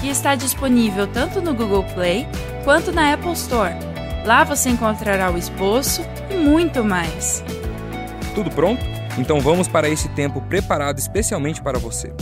que está disponível tanto no Google Play quanto na Apple Store. Lá você encontrará o esboço e muito mais. Tudo pronto? Então vamos para esse tempo preparado especialmente para você.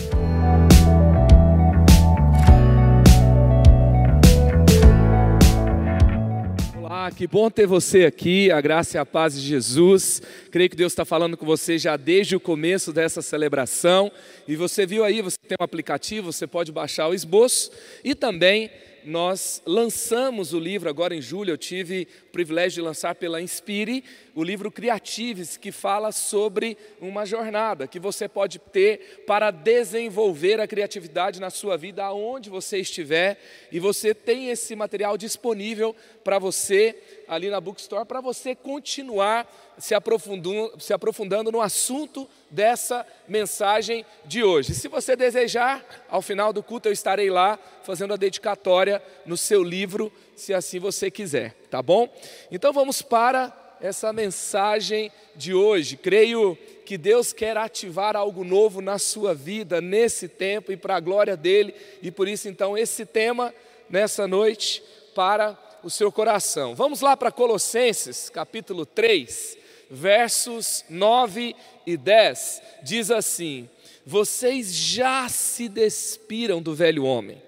Olá, que bom ter você aqui, a graça e a paz de Jesus. Creio que Deus está falando com você já desde o começo dessa celebração. E você viu aí, você tem um aplicativo, você pode baixar o esboço e também nós lançamos o livro agora em julho. Eu tive o privilégio de lançar pela Inspire o livro Criatives, que fala sobre uma jornada que você pode ter para desenvolver a criatividade na sua vida, aonde você estiver. E você tem esse material disponível para você ali na Bookstore, para você continuar se aprofundando, se aprofundando no assunto dessa mensagem de hoje. Se você desejar, ao final do culto eu estarei lá fazendo a dedicatória no seu livro, se assim você quiser, tá bom? Então vamos para essa mensagem de hoje. Creio que Deus quer ativar algo novo na sua vida nesse tempo e para a glória dele, e por isso então esse tema nessa noite para o seu coração. Vamos lá para Colossenses, capítulo 3 versos 9 e 10, diz assim: Vocês já se despiram do velho homem,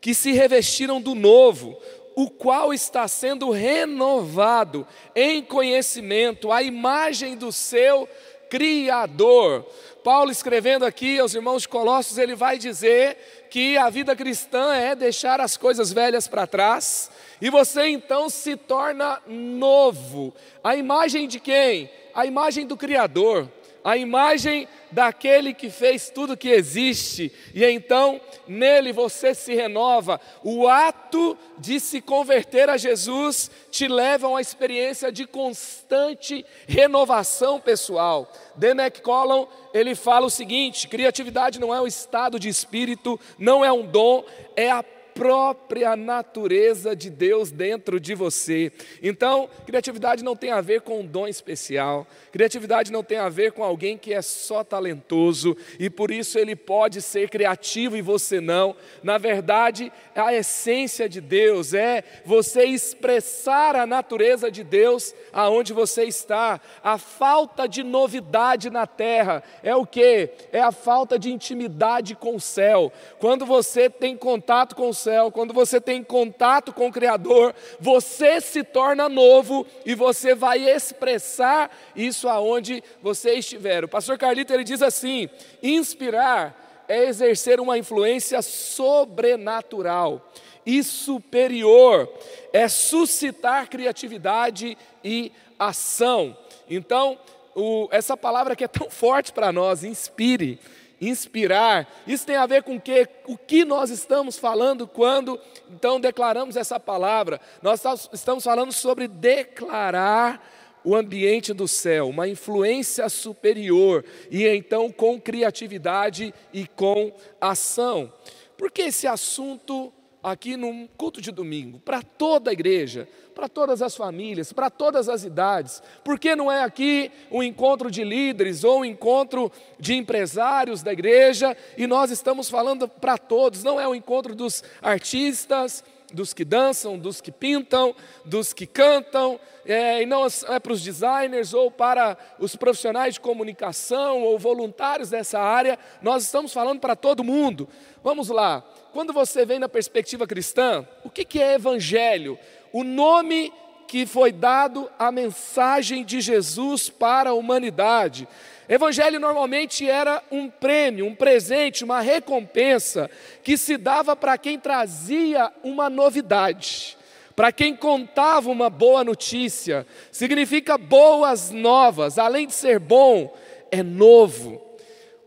que se revestiram do novo, o qual está sendo renovado em conhecimento, a imagem do seu Criador. Paulo escrevendo aqui aos irmãos de Colossos, ele vai dizer que a vida cristã é deixar as coisas velhas para trás e você então se torna novo. A imagem de quem? A imagem do Criador, a imagem daquele que fez tudo que existe, e então nele você se renova. O ato de se converter a Jesus te leva a uma experiência de constante renovação pessoal. Demek Collin, ele fala o seguinte: criatividade não é um estado de espírito, não é um dom, é a própria natureza de Deus dentro de você. Então, criatividade não tem a ver com um dom especial, criatividade não tem a ver com alguém que é só talentoso e por isso ele pode ser criativo e você não. Na verdade, a essência de Deus é você expressar a natureza de Deus aonde você está. A falta de novidade na terra é o que? É a falta de intimidade com o céu. Quando você tem contato com o céu, céu, quando você tem contato com o Criador, você se torna novo e você vai expressar isso aonde você estiver. O pastor Carlito ele diz assim: inspirar é exercer uma influência sobrenatural e superior, é suscitar criatividade e ação. Então, o, essa palavra que é tão forte para nós, inspire inspirar. Isso tem a ver com que, o que nós estamos falando quando então declaramos essa palavra. Nós estamos falando sobre declarar o ambiente do céu, uma influência superior e então com criatividade e com ação. Por que esse assunto aqui num culto de domingo, para toda a igreja, para todas as famílias, para todas as idades. Por que não é aqui um encontro de líderes ou um encontro de empresários da igreja e nós estamos falando para todos, não é um encontro dos artistas, dos que dançam, dos que pintam, dos que cantam, é, e não é para os designers ou para os profissionais de comunicação ou voluntários dessa área, nós estamos falando para todo mundo. Vamos lá, quando você vem na perspectiva cristã, o que, é evangelho? O nome que foi dado à mensagem de Jesus para a humanidade. Evangelho normalmente era um prêmio, um presente, uma recompensa que se dava para quem trazia uma novidade, para quem contava uma boa notícia. Significa boas novas, além de ser bom, é novo.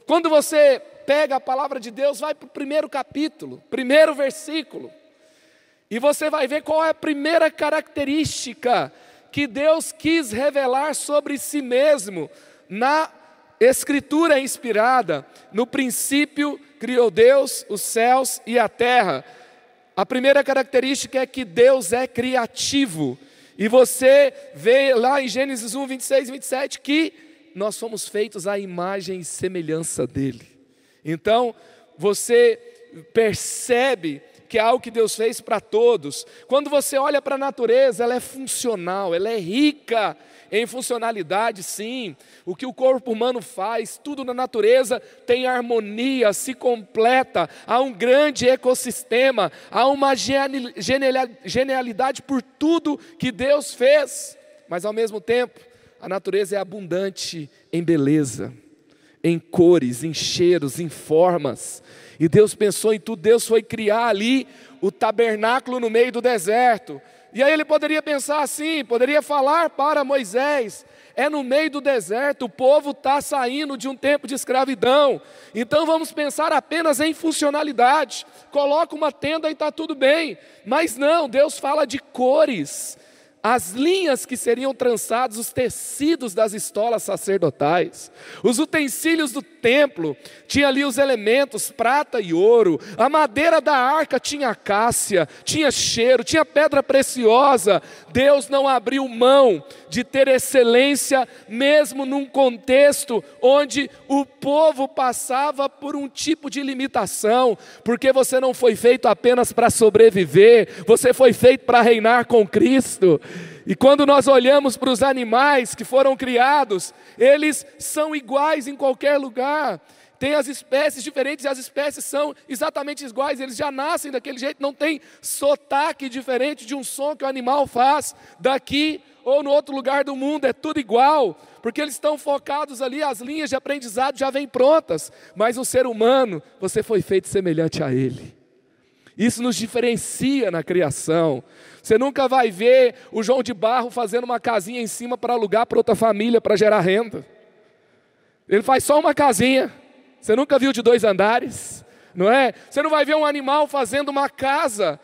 Quando você pega a palavra de Deus, vai para o primeiro capítulo, primeiro versículo. E você vai ver qual é a primeira característica que Deus quis revelar sobre si mesmo na Escritura inspirada. No princípio criou Deus os céus e a terra. A primeira característica é que Deus é criativo. E você vê lá em Gênesis 1, 26 e 27 que nós fomos feitos à imagem e semelhança dele. Então, você percebe que é algo que Deus fez para todos. Quando você olha para a natureza, ela é funcional, ela é rica em funcionalidade, sim. O que o corpo humano faz, tudo na natureza tem harmonia, se completa, há um grande ecossistema, há uma genialidade por tudo que Deus fez, mas ao mesmo tempo, a natureza é abundante em beleza, em cores, em cheiros, em formas. E Deus pensou em tudo, Deus foi criar ali o tabernáculo no meio do deserto. E aí ele poderia pensar assim, poderia falar para Moisés: é no meio do deserto, o povo está saindo de um tempo de escravidão, então vamos pensar apenas em funcionalidade. Coloca uma tenda e está tudo bem, mas não, Deus fala de cores, as linhas que seriam trançadas, os tecidos das estolas sacerdotais, os utensílios do templo, tinha ali os elementos, prata e ouro, a madeira da arca tinha cássia, tinha cheiro, tinha pedra preciosa. Deus não abriu mão de ter excelência, mesmo num contexto onde o povo passava por um tipo de limitação, porque você não foi feito apenas para sobreviver, você foi feito para reinar com Cristo. E quando nós olhamos para os animais que foram criados, eles são iguais em qualquer lugar. Tem as espécies diferentes e as espécies são exatamente iguais, eles já nascem daquele jeito, não tem sotaque diferente de um som que o animal faz daqui ou no outro lugar do mundo, é tudo igual, porque eles estão focados ali, as linhas de aprendizado já vêm prontas, mas o ser humano, você foi feito semelhante a ele. Isso nos diferencia na criação. Você nunca vai ver o João de Barro fazendo uma casinha em cima para alugar para outra família para gerar renda. Ele faz só uma casinha. Você nunca viu de dois andares, não é? Você não vai ver um animal fazendo uma casa.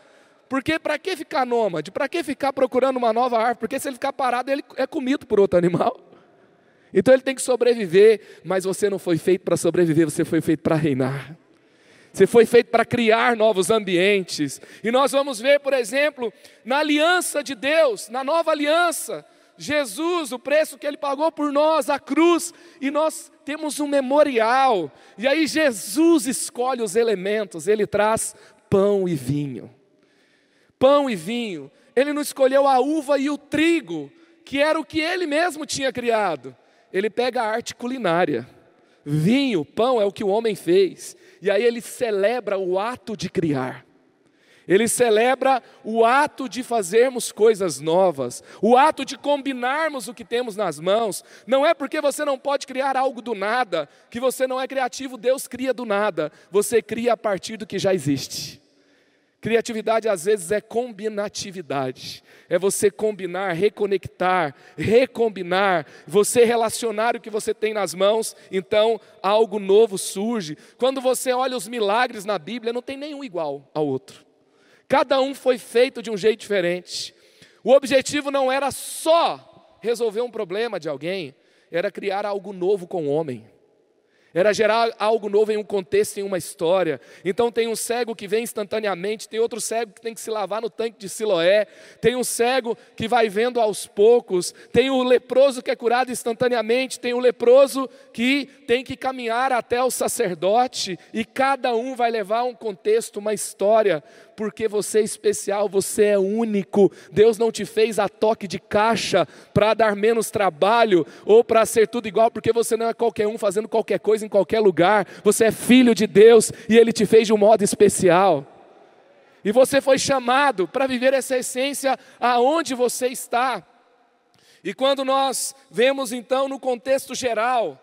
Porque para que ficar nômade? Para que ficar procurando uma nova árvore? Porque se ele ficar parado, ele é comido por outro animal. Então ele tem que sobreviver, mas você não foi feito para sobreviver, você foi feito para reinar. Você foi feito para criar novos ambientes. E nós vamos ver, por exemplo, na aliança de Deus, na nova aliança, Jesus, o preço que ele pagou por nós, a cruz, e nós temos um memorial. E aí Jesus escolhe os elementos, ele traz pão e vinho. Pão e vinho. Ele não escolheu a uva e o trigo, que era o que ele mesmo tinha criado. Ele pega a arte culinária. Vinho, pão é o que o homem fez. E aí ele celebra o ato de criar. Ele celebra o ato de fazermos coisas novas, o ato de combinarmos o que temos nas mãos. Não é porque você não pode criar algo do nada, que você não é criativo, Deus cria do nada. Você cria a partir do que já existe. Criatividade às vezes é combinatividade, é você combinar, reconectar, recombinar, você relacionar o que você tem nas mãos, então algo novo surge. Quando você olha os milagres na Bíblia, não tem nenhum igual ao outro, cada um foi feito de um jeito diferente. O objetivo não era só resolver um problema de alguém, era criar algo novo com o homem. Era gerar algo novo em um contexto, em uma história. Então tem um cego que vem instantaneamente, tem outro cego que tem que se lavar no tanque de Siloé, tem um cego que vai vendo aos poucos, tem o leproso que é curado instantaneamente, tem o leproso que tem que caminhar até o sacerdote, e cada um vai levar um contexto, uma história, porque você é especial, você é único. Deus não te fez a toque de caixa para dar menos trabalho ou para ser tudo igual, porque você não é qualquer um fazendo qualquer coisa em qualquer lugar. Você é filho de Deus e Ele te fez de um modo especial. E você foi chamado para viver essa essência aonde você está. E quando nós vemos então no contexto geral,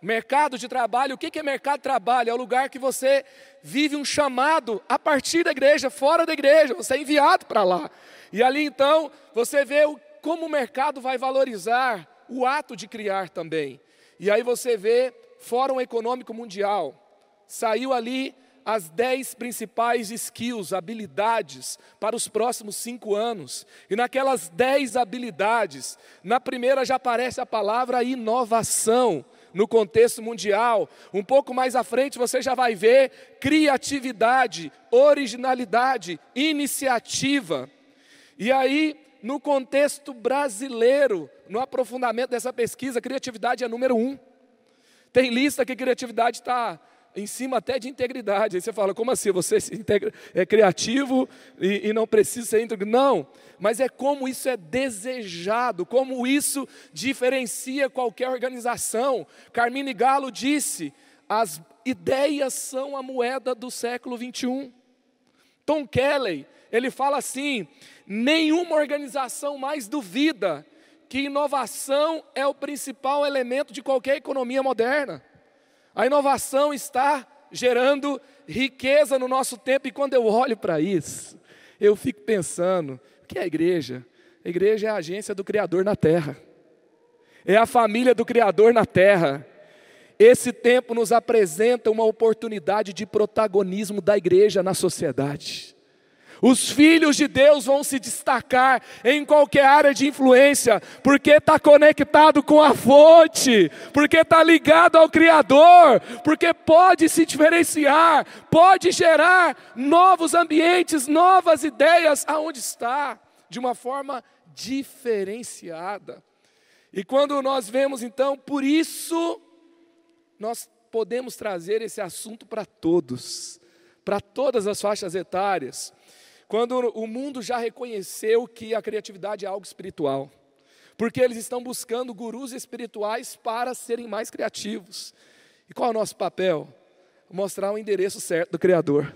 Mercado de trabalho, o que é mercado de trabalho? É o lugar que você vive um chamado a partir da igreja, fora da igreja, você é enviado para lá. E ali então você vê como o mercado vai valorizar o ato de criar também. E aí você vê Fórum Econômico Mundial, saiu ali as dez principais skills, habilidades para os próximos cinco anos. E naquelas dez habilidades, na primeira já aparece a palavra inovação no contexto mundial. Um pouco mais à frente você já vai ver criatividade, originalidade, iniciativa. E aí, no contexto brasileiro, no aprofundamento dessa pesquisa, criatividade é número um. Tem lista que criatividade está em cima até de integridade. Aí você fala, como assim? Você é criativo e, e não precisa ser íntegro? Não, mas é como isso é desejado, como isso diferencia qualquer organização. Carmine Galo disse: as ideias são a moeda do século 21. Tom Kelly, ele fala assim: nenhuma organização mais duvida que inovação é o principal elemento de qualquer economia moderna. A inovação está gerando riqueza no nosso tempo, e quando eu olho para isso, eu fico pensando: o que é a igreja? A igreja é a agência do Criador na terra, é a família do Criador na terra. Esse tempo nos apresenta uma oportunidade de protagonismo da igreja na sociedade. Os filhos de Deus vão se destacar em qualquer área de influência, porque está conectado com a fonte, porque está ligado ao Criador, porque pode se diferenciar, pode gerar novos ambientes, novas ideias aonde está, de uma forma diferenciada. E quando nós vemos então, por isso, nós podemos trazer esse assunto para todos, para todas as faixas etárias quando o mundo já reconheceu que a criatividade é algo espiritual. Porque eles estão buscando gurus espirituais para serem mais criativos. E qual é o nosso papel? Mostrar o endereço certo do Criador.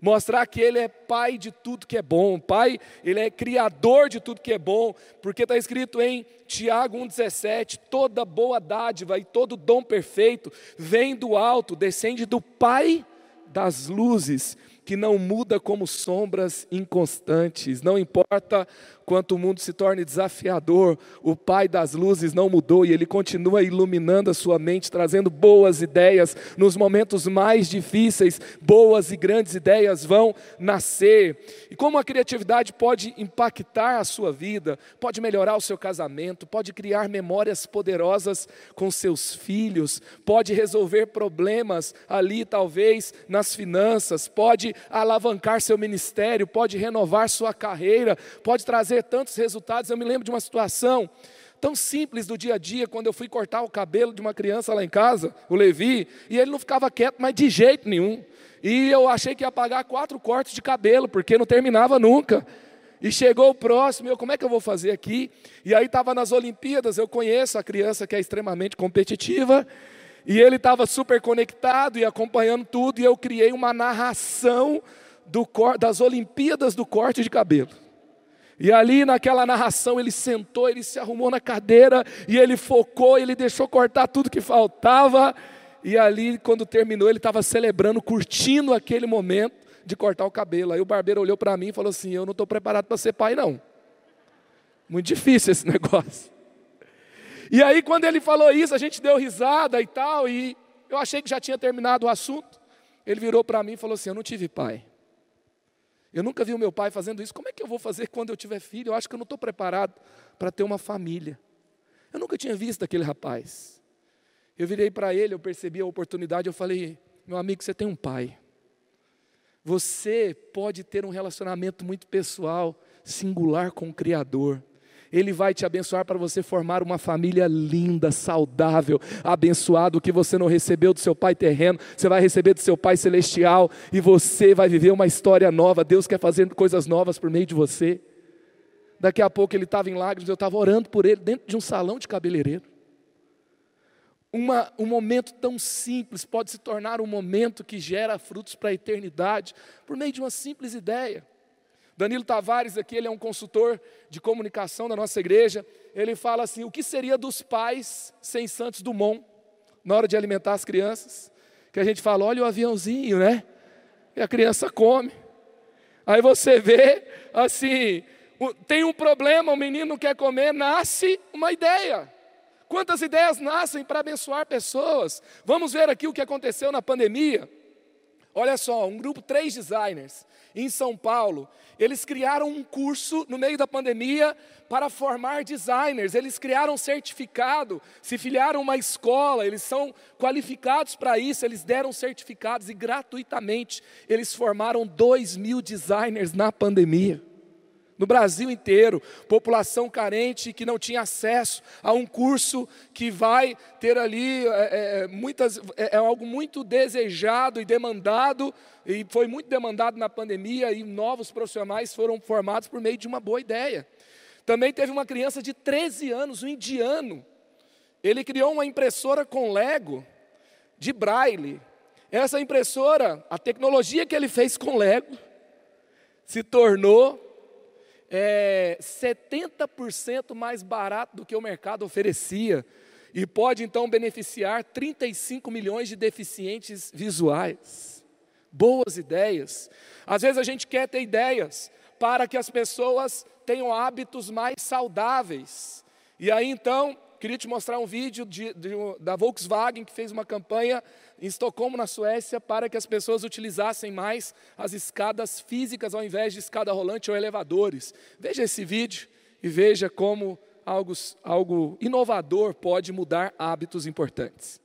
Mostrar que Ele é Pai de tudo que é bom, Pai, Ele é Criador de tudo que é bom, porque está escrito em Tiago 1,17: toda boa dádiva e todo dom perfeito vem do alto, descende do Pai das luzes, que não muda como sombras inconstantes. Não importa quanto o mundo se torne desafiador, o Pai das luzes não mudou e ele continua iluminando a sua mente, trazendo boas ideias nos momentos mais difíceis. Boas e grandes ideias vão nascer. E como a criatividade pode impactar a sua vida, pode melhorar o seu casamento, pode criar memórias poderosas com seus filhos, pode resolver problemas ali, talvez nas finanças, pode alavancar seu ministério, pode renovar sua carreira, pode trazer tantos resultados. Eu me lembro de uma situação tão simples do dia a dia, quando eu fui cortar o cabelo de uma criança lá em casa, o Levi, e ele não ficava quieto, mas de jeito nenhum. E eu achei que ia pagar quatro cortes de cabelo, porque não terminava nunca. E chegou o próximo, eu, como é que eu vou fazer aqui? E aí estava nas Olimpíadas, eu conheço a criança que é extremamente competitiva, e ele estava super conectado e acompanhando tudo, e eu criei uma narração do, das Olimpíadas do corte de cabelo. E ali naquela narração ele sentou, ele se arrumou na cadeira e ele focou, ele deixou cortar tudo que faltava. E ali, quando terminou, ele estava celebrando, curtindo aquele momento de cortar o cabelo. Aí o barbeiro olhou para mim e falou assim: Eu não estou preparado para ser pai, não. Muito difícil esse negócio. E aí, quando ele falou isso, a gente deu risada e tal, e eu achei que já tinha terminado o assunto. Ele virou para mim e falou assim: Eu não tive pai. Eu nunca vi o meu pai fazendo isso. Como é que eu vou fazer quando eu tiver filho? Eu acho que eu não estou preparado para ter uma família. Eu nunca tinha visto aquele rapaz. Eu virei para ele, eu percebi a oportunidade, eu falei: Meu amigo, você tem um pai. Você pode ter um relacionamento muito pessoal, singular com o Criador. Ele vai te abençoar para você formar uma família linda, saudável, abençoado, que você não recebeu do seu pai terreno, você vai receber do seu pai celestial e você vai viver uma história nova. Deus quer fazer coisas novas por meio de você. Daqui a pouco ele estava em lágrimas, eu estava orando por ele dentro de um salão de cabeleireiro. Uma, um momento tão simples pode se tornar um momento que gera frutos para a eternidade, por meio de uma simples ideia. Danilo Tavares aqui, ele é um consultor de comunicação da nossa igreja. Ele fala assim: o que seria dos pais sem Santos Dumont na hora de alimentar as crianças? Que a gente fala, olha o aviãozinho, né? E a criança come. Aí você vê, assim, tem um problema, o menino não quer comer, nasce uma ideia. Quantas ideias nascem para abençoar pessoas? Vamos ver aqui o que aconteceu na pandemia. Olha só, um grupo, três designers em São Paulo, eles criaram um curso no meio da pandemia para formar designers. Eles criaram um certificado, se filiaram a uma escola, eles são qualificados para isso, eles deram certificados e gratuitamente eles formaram dois mil designers na pandemia no Brasil inteiro, população carente que não tinha acesso a um curso que vai ter ali é, é, muitas é, é, algo muito desejado e demandado e foi muito demandado na pandemia e novos profissionais foram formados por meio de uma boa ideia. Também teve uma criança de 13 anos, um indiano. Ele criou uma impressora com Lego de braille. Essa impressora, a tecnologia que ele fez com Lego, se tornou é 70% mais barato do que o mercado oferecia e pode então beneficiar 35 milhões de deficientes visuais. Boas ideias. Às vezes a gente quer ter ideias para que as pessoas tenham hábitos mais saudáveis. E aí então Queria te mostrar um vídeo de, de, da Volkswagen que fez uma campanha em Estocolmo, na Suécia, para que as pessoas utilizassem mais as escadas físicas ao invés de escada rolante ou elevadores. Veja esse vídeo e veja como algo, algo inovador pode mudar hábitos importantes.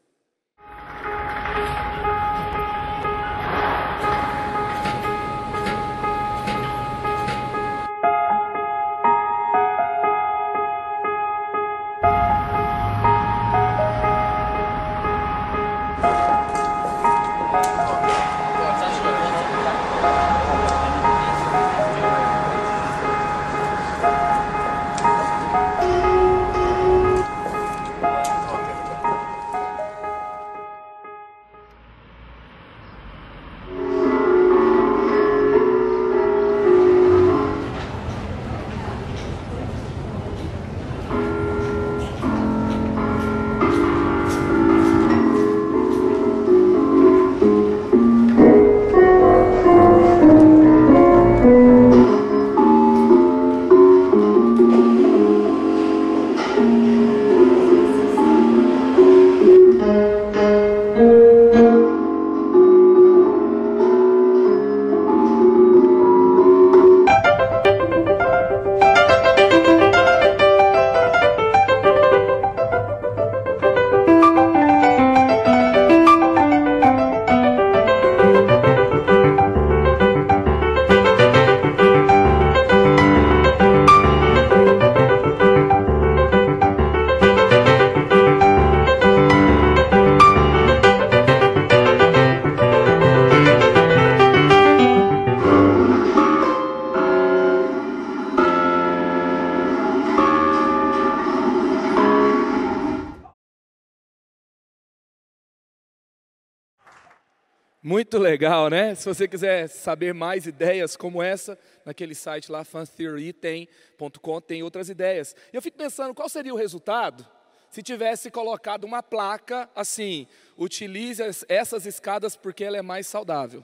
Legal, né? Se você quiser saber mais ideias como essa, naquele site lá, fantheorytem.com, tem outras ideias. E eu fico pensando, qual seria o resultado se tivesse colocado uma placa assim, utilize essas escadas porque ela é mais saudável?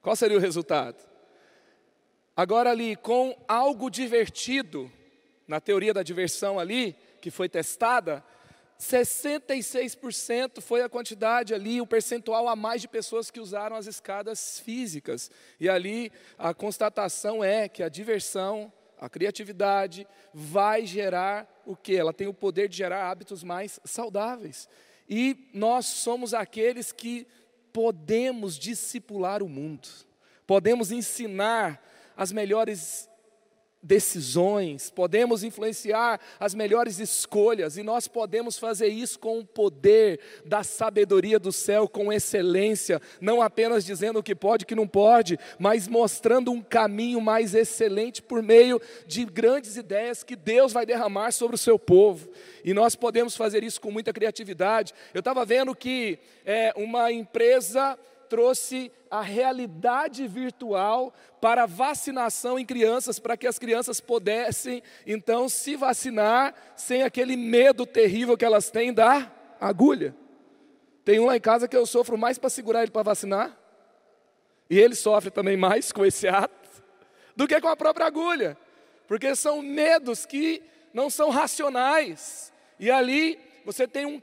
Qual seria o resultado? Agora ali, com algo divertido, na teoria da diversão ali, que foi testada, 66% foi a quantidade ali, o percentual a mais de pessoas que usaram as escadas físicas. E ali a constatação é que a diversão, a criatividade vai gerar o que? Ela tem o poder de gerar hábitos mais saudáveis. E nós somos aqueles que podemos discipular o mundo. Podemos ensinar as melhores decisões, podemos influenciar as melhores escolhas, e nós podemos fazer isso com o poder da sabedoria do céu, com excelência, não apenas dizendo o que pode e o que não pode, mas mostrando um caminho mais excelente por meio de grandes ideias que Deus vai derramar sobre o seu povo. E nós podemos fazer isso com muita criatividade. Eu estava vendo que é, uma empresa trouxe a realidade virtual para vacinação em crianças, para que as crianças pudessem então se vacinar sem aquele medo terrível que elas têm da agulha. Tem um lá em casa que eu sofro mais para segurar ele para vacinar, e ele sofre também mais com esse ato do que com a própria agulha, porque são medos que não são racionais, e ali você tem um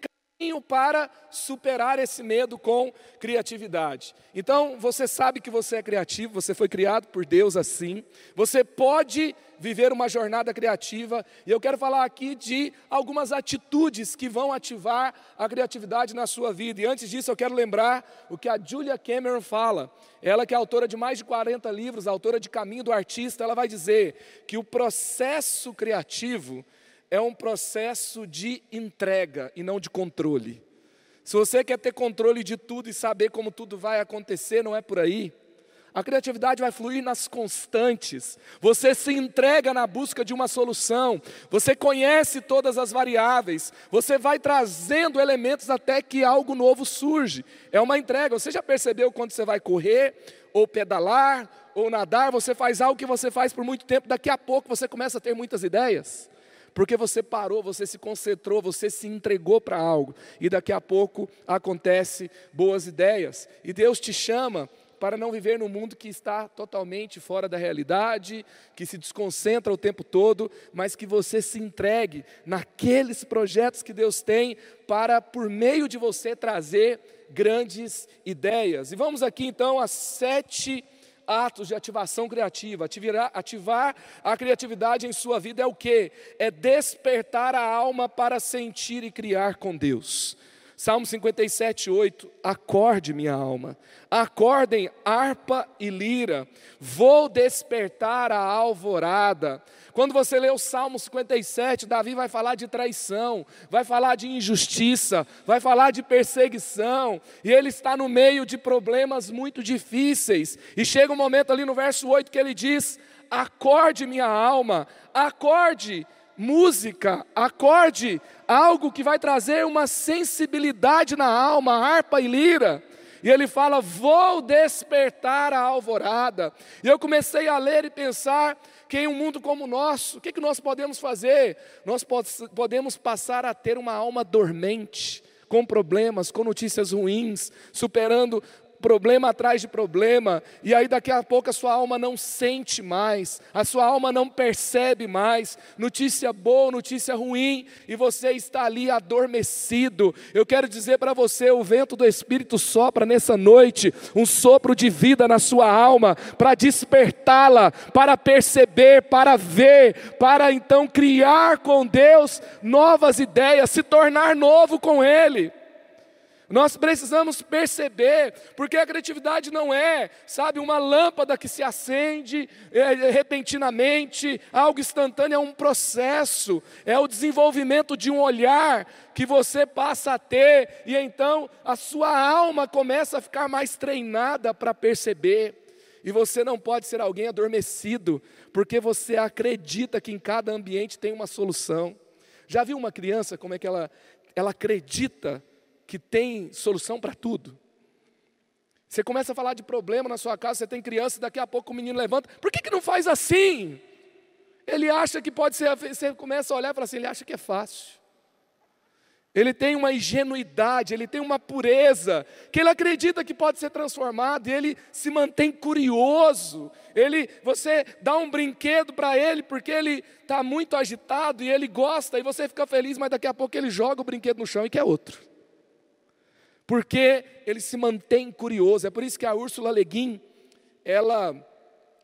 para superar esse medo com criatividade. Então, você sabe que você é criativo, você foi criado por Deus assim. Você pode viver uma jornada criativa, e eu quero falar aqui de algumas atitudes que vão ativar a criatividade na sua vida. E antes disso, eu quero lembrar o que a Julia Cameron fala. Ela que é autora de mais de 40 livros, autora de Caminho do Artista, ela vai dizer que o processo criativo é um processo de entrega e não de controle. Se você quer ter controle de tudo e saber como tudo vai acontecer, não é por aí. A criatividade vai fluir nas constantes. Você se entrega na busca de uma solução. Você conhece todas as variáveis. Você vai trazendo elementos até que algo novo surge. É uma entrega. Você já percebeu quando você vai correr, ou pedalar, ou nadar? Você faz algo que você faz por muito tempo. Daqui a pouco você começa a ter muitas ideias. Porque você parou, você se concentrou, você se entregou para algo. E daqui a pouco acontece boas ideias. E Deus te chama para não viver num mundo que está totalmente fora da realidade, que se desconcentra o tempo todo, mas que você se entregue naqueles projetos que Deus tem para, por meio de você, trazer grandes ideias. E vamos aqui então às sete atos de ativação criativa. Ativar, ativar a criatividade em sua vida é o que? É despertar a alma para sentir e criar com Deus. Salmo 57, 8. Acorde, minha alma, acordem harpa e lira, vou despertar a alvorada. Quando você lê o Salmo 57, Davi vai falar de traição, vai falar de injustiça, vai falar de perseguição, e ele está no meio de problemas muito difíceis. E chega um momento ali no verso 8 que ele diz: Acorde, minha alma, acorde música, acorde, algo que vai trazer uma sensibilidade na alma, harpa e lira. E ele fala: Vou despertar a alvorada. E eu comecei a ler e pensar que em um mundo como o nosso, o que, que nós podemos fazer? Nós podemos passar a ter uma alma dormente, com problemas, com notícias ruins, superando problema atrás de problema, e aí daqui a pouco a sua alma não sente mais, a sua alma não percebe mais, notícia boa, notícia ruim, e você está ali adormecido. Eu quero dizer para você: o vento do Espírito sopra nessa noite, um sopro de vida na sua alma, para despertá-la, para perceber, para ver, para então criar com Deus novas ideias, se tornar novo com Ele. Nós precisamos perceber, porque a criatividade não é, sabe, uma lâmpada que se acende é, repentinamente, algo instantâneo, é um processo, é o desenvolvimento de um olhar que você passa a ter, e então a sua alma começa a ficar mais treinada para perceber. E você não pode ser alguém adormecido, porque você acredita que em cada ambiente tem uma solução. Já viu uma criança como é que ela, ela acredita que tem solução para tudo. Você começa a falar de problema na sua casa, você tem criança, daqui a pouco o menino levanta, por que, que não faz assim? Ele acha que pode ser, você começa a olhar e fala assim, ele acha que é fácil. Ele tem uma ingenuidade, ele tem uma pureza, que ele acredita que pode ser transformado, e ele se mantém curioso. Ele, você dá um brinquedo para ele porque ele está muito agitado e ele gosta, e você fica feliz, mas daqui a pouco ele joga o brinquedo no chão e quer outro porque ele se mantém curioso. É por isso que a Úrsula Le Guin, ela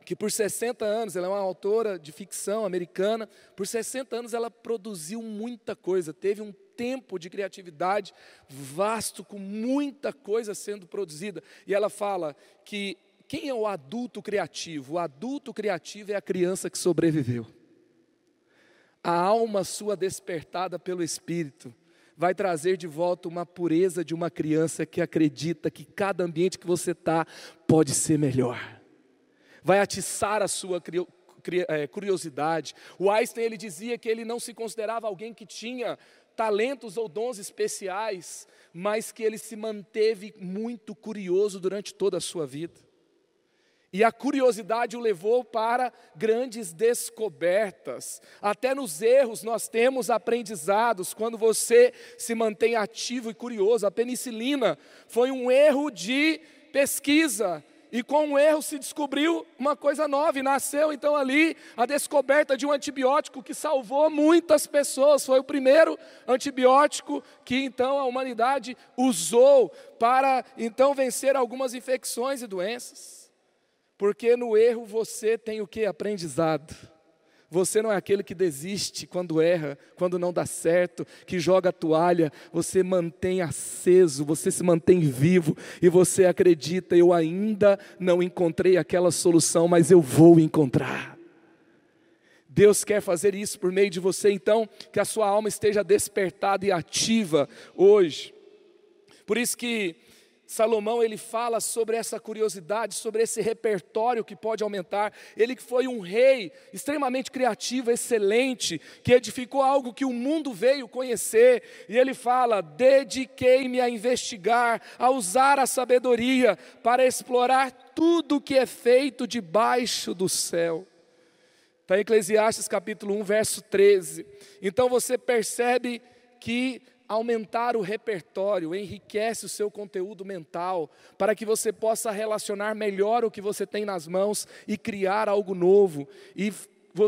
que por 60 anos, ela é uma autora de ficção americana, por 60 anos ela produziu muita coisa, teve um tempo de criatividade vasto, com muita coisa sendo produzida. E ela fala que quem é o adulto criativo? O adulto criativo é a criança que sobreviveu. A alma sua despertada pelo Espírito vai trazer de volta uma pureza de uma criança que acredita que cada ambiente que você está pode ser melhor. Vai atiçar a sua é, curiosidade. O Einstein ele dizia que ele não se considerava alguém que tinha talentos ou dons especiais, mas que ele se manteve muito curioso durante toda a sua vida. E a curiosidade o levou para grandes descobertas. Até nos erros nós temos aprendizados quando você se mantém ativo e curioso. A penicilina foi um erro de pesquisa. e com o erro se descobriu uma coisa nova, e nasceu então ali a descoberta de um antibiótico que salvou muitas pessoas. Foi o primeiro antibiótico que então a humanidade usou para então vencer algumas infecções e doenças. Porque no erro você tem o que? Aprendizado. Você não é aquele que desiste quando erra, quando não dá certo, que joga a toalha. Você mantém aceso, você se mantém vivo e você acredita: eu ainda não encontrei aquela solução, mas eu vou encontrar. Deus quer fazer isso por meio de você, então, que a sua alma esteja despertada e ativa hoje. Por isso que Salomão ele fala sobre essa curiosidade, sobre esse repertório que pode aumentar. Ele que foi um rei extremamente criativo, excelente, que edificou algo que o mundo veio conhecer. E ele fala: "Dediquei-me a investigar, a usar a sabedoria para explorar tudo que é feito debaixo do céu." Está em Eclesiastes capítulo 1, verso 13. Então você percebe que aumentar o repertório, enriquece o seu conteúdo mental, para que você possa relacionar melhor o que você tem nas mãos e criar algo novo. E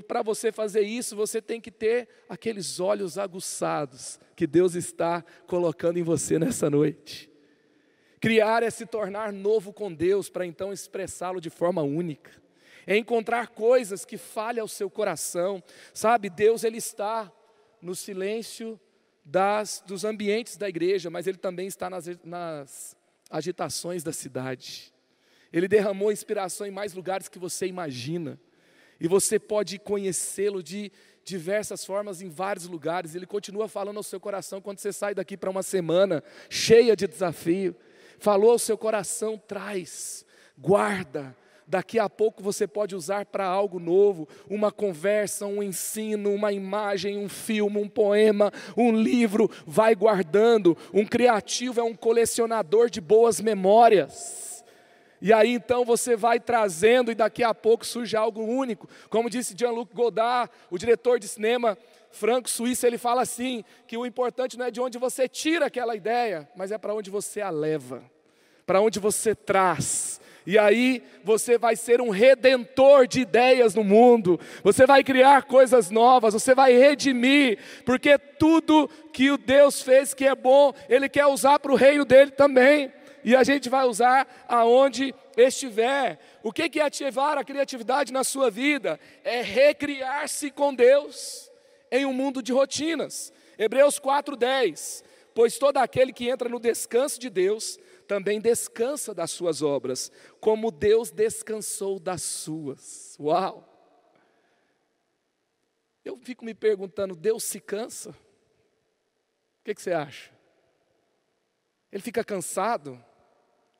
para você fazer isso, você tem que ter aqueles olhos aguçados que Deus está colocando em você nessa noite. Criar é se tornar novo com Deus, para então expressá-lo de forma única. É encontrar coisas que falham ao seu coração. Sabe, Deus ele está no silêncio das, dos ambientes da igreja, mas ele também está nas, nas agitações da cidade. Ele derramou inspiração em mais lugares que você imagina. E você pode conhecê-lo de diversas formas em vários lugares. Ele continua falando ao seu coração quando você sai daqui para uma semana cheia de desafio. Falou ao seu coração, traz, guarda, daqui a pouco você pode usar para algo novo, uma conversa, um ensino, uma imagem, um filme, um poema, um livro, vai guardando. Um criativo é um colecionador de boas memórias. E aí então você vai trazendo e daqui a pouco surge algo único. Como disse Jean-Luc Godard, o diretor de cinema franco-suíço, ele fala assim: que o importante não é de onde você tira aquela ideia, mas é para onde você a leva, para onde você traz. E aí você vai ser um redentor de ideias no mundo. Você vai criar coisas novas, você vai redimir, porque tudo que o Deus fez que é bom, ele quer usar para o reino dele também. E a gente vai usar aonde estiver. O que é ativar a criatividade na sua vida? É recriar-se com Deus em um mundo de rotinas. Hebreus 4:10. Pois todo aquele que entra no descanso de Deus também descansa das suas obras, como Deus descansou das suas. Uau! Eu fico me perguntando: Deus se cansa? O que, que você acha? Ele fica cansado?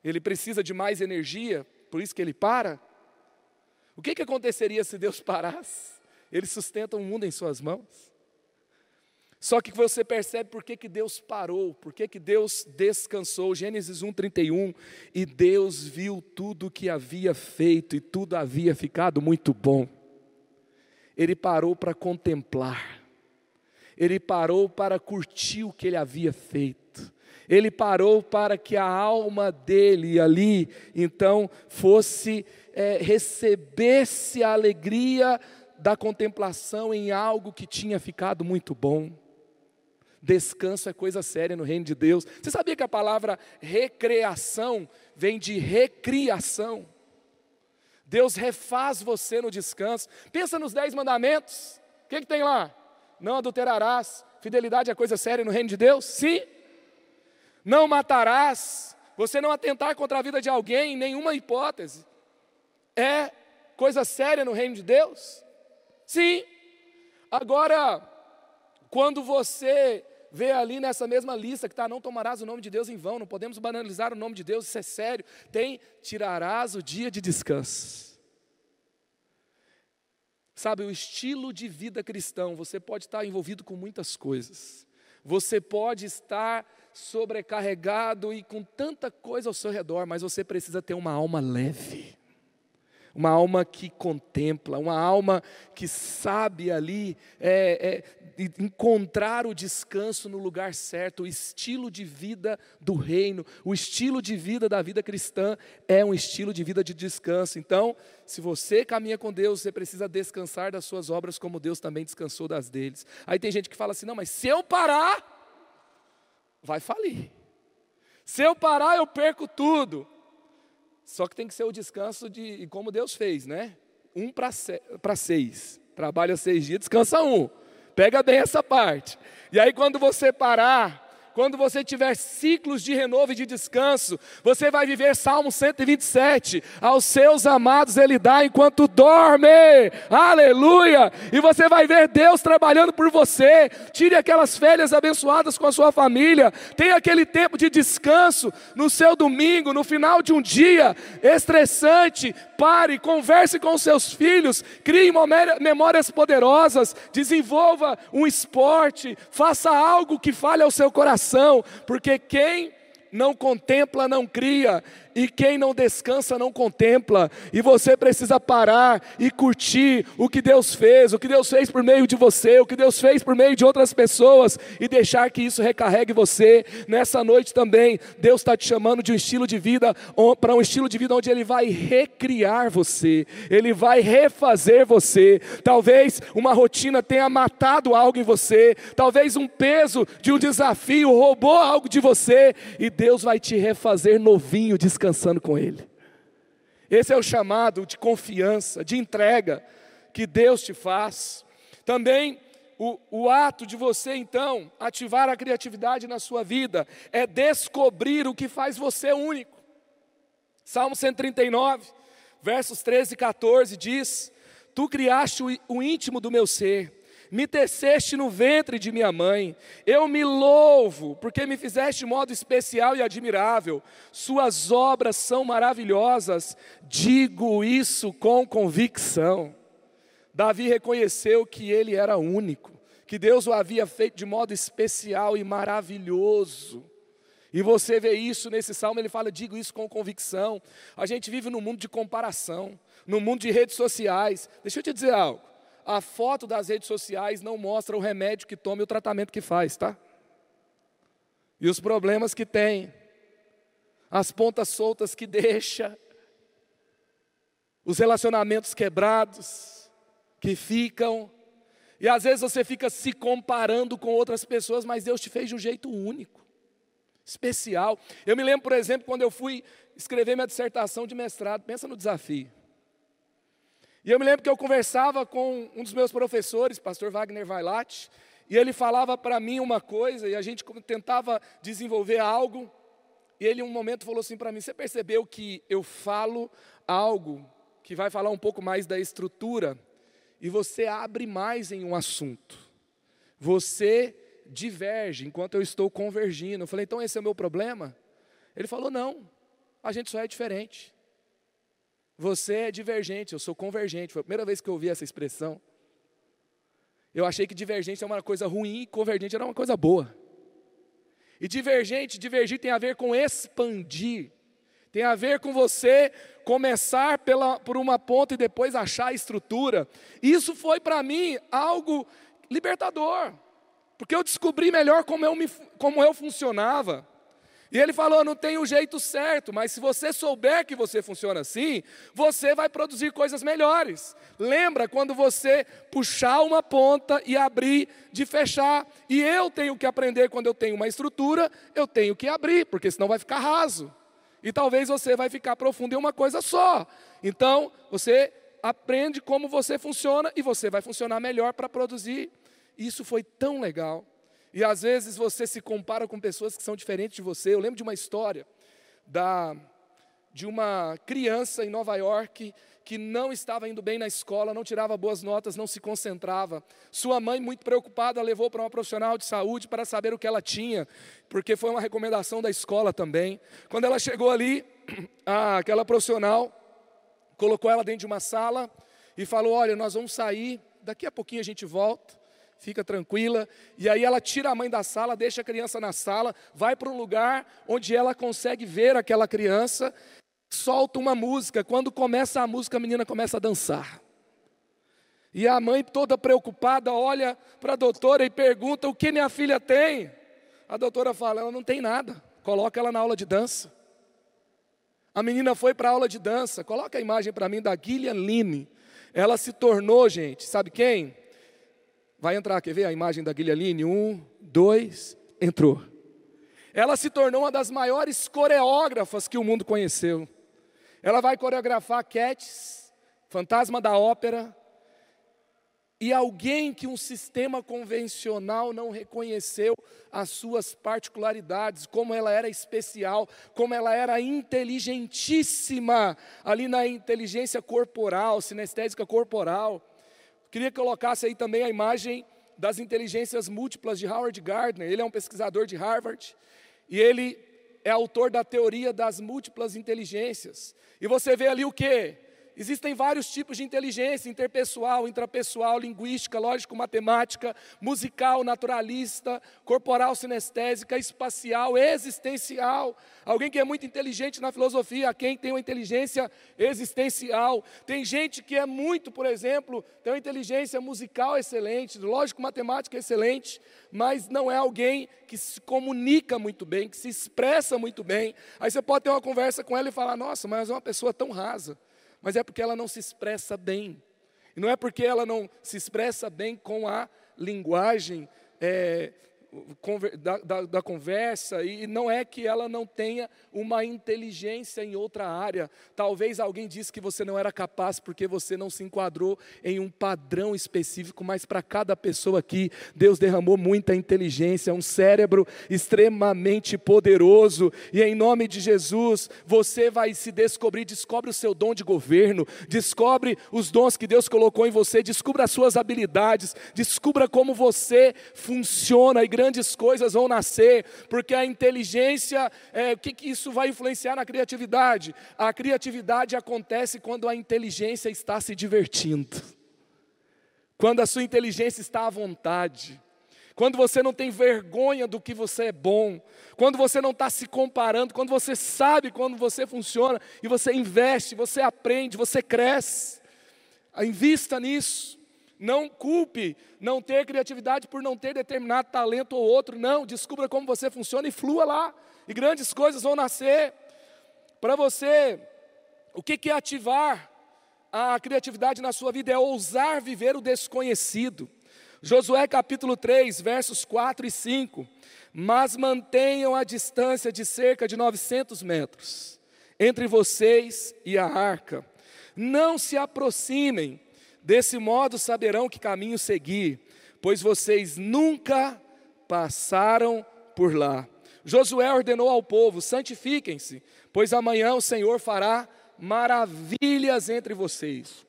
Ele precisa de mais energia, por isso que ele para? O que, que aconteceria se Deus parasse? Ele sustenta o mundo em suas mãos. Só que você percebe por que, que Deus parou, por que, que Deus descansou. Gênesis 1,31. E Deus viu tudo o que havia feito, e tudo havia ficado muito bom. Ele parou para contemplar, ele parou para curtir o que ele havia feito, ele parou para que a alma dele ali, então, fosse, é, recebesse a alegria da contemplação em algo que tinha ficado muito bom. Descanso é coisa séria no reino de Deus. Você sabia que a palavra recreação vem de recriação? Deus refaz você no descanso. Pensa nos dez mandamentos. O que, que tem lá? Não adulterarás. Fidelidade é coisa séria no reino de Deus? Sim. Não matarás. Você não atentar contra a vida de alguém em nenhuma hipótese. É coisa séria no reino de Deus? Sim. Agora, quando você vê ali nessa mesma lista que está, não tomarás o nome de Deus em vão, não podemos banalizar o nome de Deus, isso é sério. Tem, tirarás o dia de descanso. Sabe, o estilo de vida cristão, você pode estar envolvido com muitas coisas. Você pode estar sobrecarregado e com tanta coisa ao seu redor, mas você precisa ter uma alma leve uma alma que contempla, uma alma que sabe ali é, é, encontrar o descanso no lugar certo, o estilo de vida do reino, o estilo de vida da vida cristã é um estilo de vida de descanso. Então, se você caminha com Deus, você precisa descansar das suas obras como Deus também descansou das deles. Aí tem gente que fala assim: não, mas se eu parar, vai falir. Se eu parar, eu perco tudo. Só que tem que ser o descanso de como Deus fez, né? Um para seis. Trabalha seis dias, descansa um. Pega bem essa parte. E aí, quando você parar, quando você tiver ciclos de renovo e de descanso, você vai viver Salmo 127. Aos seus amados ele dá enquanto dorme. Aleluia! E você vai ver Deus trabalhando por você. Tire aquelas férias abençoadas com a sua família. Tenha aquele tempo de descanso no seu domingo, no final de um dia estressante. Pare, converse com seus filhos, crie memórias poderosas, desenvolva um esporte, faça algo que fale ao seu coração coração, porque quem não contempla, não cria, e quem não descansa não contempla, e você precisa parar e curtir o que Deus fez, o que Deus fez por meio de você, o que Deus fez por meio de outras pessoas, e deixar que isso recarregue você. Nessa noite também, Deus está te chamando de um estilo de vida, para um estilo de vida onde Ele vai recriar você, Ele vai refazer você. Talvez uma rotina tenha matado algo em você, talvez um peso de um desafio roubou algo de você, e Deus vai te refazer novinho, descansando descansando com Ele. Esse é o chamado de confiança, de entrega que Deus te faz. Também o, o, ato de você então ativar a criatividade na sua vida é descobrir o que faz você único. Salmo 139, versos 13 e 14 diz: Tu criaste o, o íntimo do meu ser me teceste no ventre de minha mãe. Eu me louvo, porque me fizeste de modo especial e admirável. Suas obras são maravilhosas. Digo isso com convicção. Davi reconheceu que ele era único, que Deus o havia feito de modo especial e maravilhoso. E você vê isso nesse salmo, ele fala: digo isso com convicção. A gente vive num mundo de comparação, no mundo de redes sociais. Deixa eu te dizer algo a foto das redes sociais não mostra o remédio que toma e o tratamento que faz, tá? E os problemas que tem, as pontas soltas que deixa, os relacionamentos quebrados que ficam, e às vezes você fica se comparando com outras pessoas, mas Deus te fez de um jeito único, especial. Eu me lembro, por exemplo, quando eu fui escrever minha dissertação de mestrado, pensa no desafio. E eu me lembro que eu conversava com um dos meus professores, pastor Wagner Vailate, e ele falava para mim uma coisa, e a gente tentava desenvolver algo, e ele, em um momento, falou assim para mim: Você percebeu que eu falo algo que vai falar um pouco mais da estrutura, e você abre mais em um assunto, você diverge enquanto eu estou convergindo. Eu falei: Então esse é o meu problema? Ele falou: Não, a gente só é diferente. Você é divergente, eu sou convergente. Foi a primeira vez que eu ouvi essa expressão. Eu achei que divergente é uma coisa ruim e convergente era uma coisa boa. E divergente, divergir tem a ver com expandir. Tem a ver com você começar pela, por uma ponta e depois achar a estrutura. Isso foi para mim algo libertador. Porque eu descobri melhor como eu, me, como eu funcionava. E ele falou: não tem o jeito certo, mas se você souber que você funciona assim, você vai produzir coisas melhores. Lembra quando você puxar uma ponta e abrir de fechar. E eu tenho que aprender quando eu tenho uma estrutura, eu tenho que abrir, porque senão vai ficar raso. E talvez você vai ficar profundo em uma coisa só. Então, você aprende como você funciona e você vai funcionar melhor para produzir. Isso foi tão legal. E às vezes você se compara com pessoas que são diferentes de você. Eu lembro de uma história da, de uma criança em Nova York que não estava indo bem na escola, não tirava boas notas, não se concentrava. Sua mãe, muito preocupada, levou para uma profissional de saúde para saber o que ela tinha, porque foi uma recomendação da escola também. Quando ela chegou ali, aquela profissional colocou ela dentro de uma sala e falou: Olha, nós vamos sair, daqui a pouquinho a gente volta fica tranquila. E aí ela tira a mãe da sala, deixa a criança na sala, vai para um lugar onde ela consegue ver aquela criança. solta uma música. Quando começa a música, a menina começa a dançar. E a mãe, toda preocupada, olha para a doutora e pergunta: O que minha filha tem? A doutora fala: Ela não tem nada. Coloca ela na aula de dança. A menina foi para a aula de dança. Coloca a imagem para mim da Gillian Line. Ela se tornou, gente, sabe quem? Vai entrar, quer ver a imagem da Line? Um, dois, entrou. Ela se tornou uma das maiores coreógrafas que o mundo conheceu. Ela vai coreografar Cats, Fantasma da Ópera, e alguém que um sistema convencional não reconheceu as suas particularidades, como ela era especial, como ela era inteligentíssima ali na inteligência corporal, sinestésica corporal. Queria que colocasse aí também a imagem das inteligências múltiplas de Howard Gardner. Ele é um pesquisador de Harvard e ele é autor da teoria das múltiplas inteligências. E você vê ali o que? Existem vários tipos de inteligência, interpessoal, intrapessoal, linguística, lógico-matemática, musical, naturalista, corporal, sinestésica, espacial, existencial. Alguém que é muito inteligente na filosofia, quem tem uma inteligência existencial. Tem gente que é muito, por exemplo, tem uma inteligência musical excelente, lógico-matemática excelente, mas não é alguém que se comunica muito bem, que se expressa muito bem. Aí você pode ter uma conversa com ela e falar: Nossa, mas é uma pessoa tão rasa mas é porque ela não se expressa bem. E não é porque ela não se expressa bem com a linguagem é, da, da, da, conversa, e não é que ela não tenha uma inteligência em outra área. Talvez alguém disse que você não era capaz porque você não se enquadrou em um padrão específico, mas para cada pessoa aqui, Deus derramou muita inteligência, um cérebro extremamente poderoso, e em nome de Jesus, você vai se descobrir, descobre o seu dom de governo, descobre os dons que Deus colocou em você, descubra as suas habilidades, descubra como você funciona, igreja grandes coisas vão nascer, porque a inteligência, é, o que, que isso vai influenciar na criatividade? A criatividade acontece quando a inteligência está se divertindo, quando a sua inteligência está à vontade quando você não tem vergonha do que você é bom, quando você não está se comparando, quando você sabe quando você funciona e você investe, você aprende, você cresce. Invista nisso. Não culpe não ter criatividade por não ter determinado talento ou outro. Não, descubra como você funciona e flua lá. E grandes coisas vão nascer. Para você, o que é ativar a criatividade na sua vida? É ousar viver o desconhecido. Josué capítulo 3, versos 4 e 5. Mas mantenham a distância de cerca de 900 metros entre vocês e a arca. Não se aproximem Desse modo saberão que caminho seguir, pois vocês nunca passaram por lá. Josué ordenou ao povo: santifiquem-se, pois amanhã o Senhor fará maravilhas entre vocês.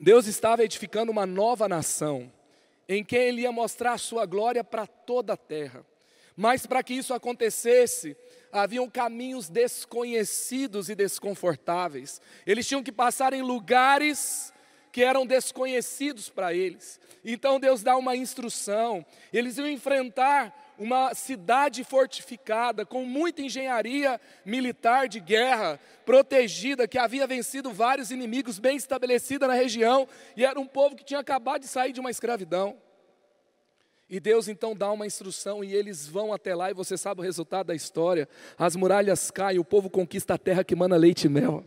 Deus estava edificando uma nova nação, em quem Ele ia mostrar a sua glória para toda a terra. Mas para que isso acontecesse, haviam caminhos desconhecidos e desconfortáveis. Eles tinham que passar em lugares que eram desconhecidos para eles. Então Deus dá uma instrução. Eles iam enfrentar uma cidade fortificada, com muita engenharia militar de guerra, protegida, que havia vencido vários inimigos, bem estabelecida na região, e era um povo que tinha acabado de sair de uma escravidão. E Deus então dá uma instrução e eles vão até lá, e você sabe o resultado da história: as muralhas caem, o povo conquista a terra que mana leite e mel.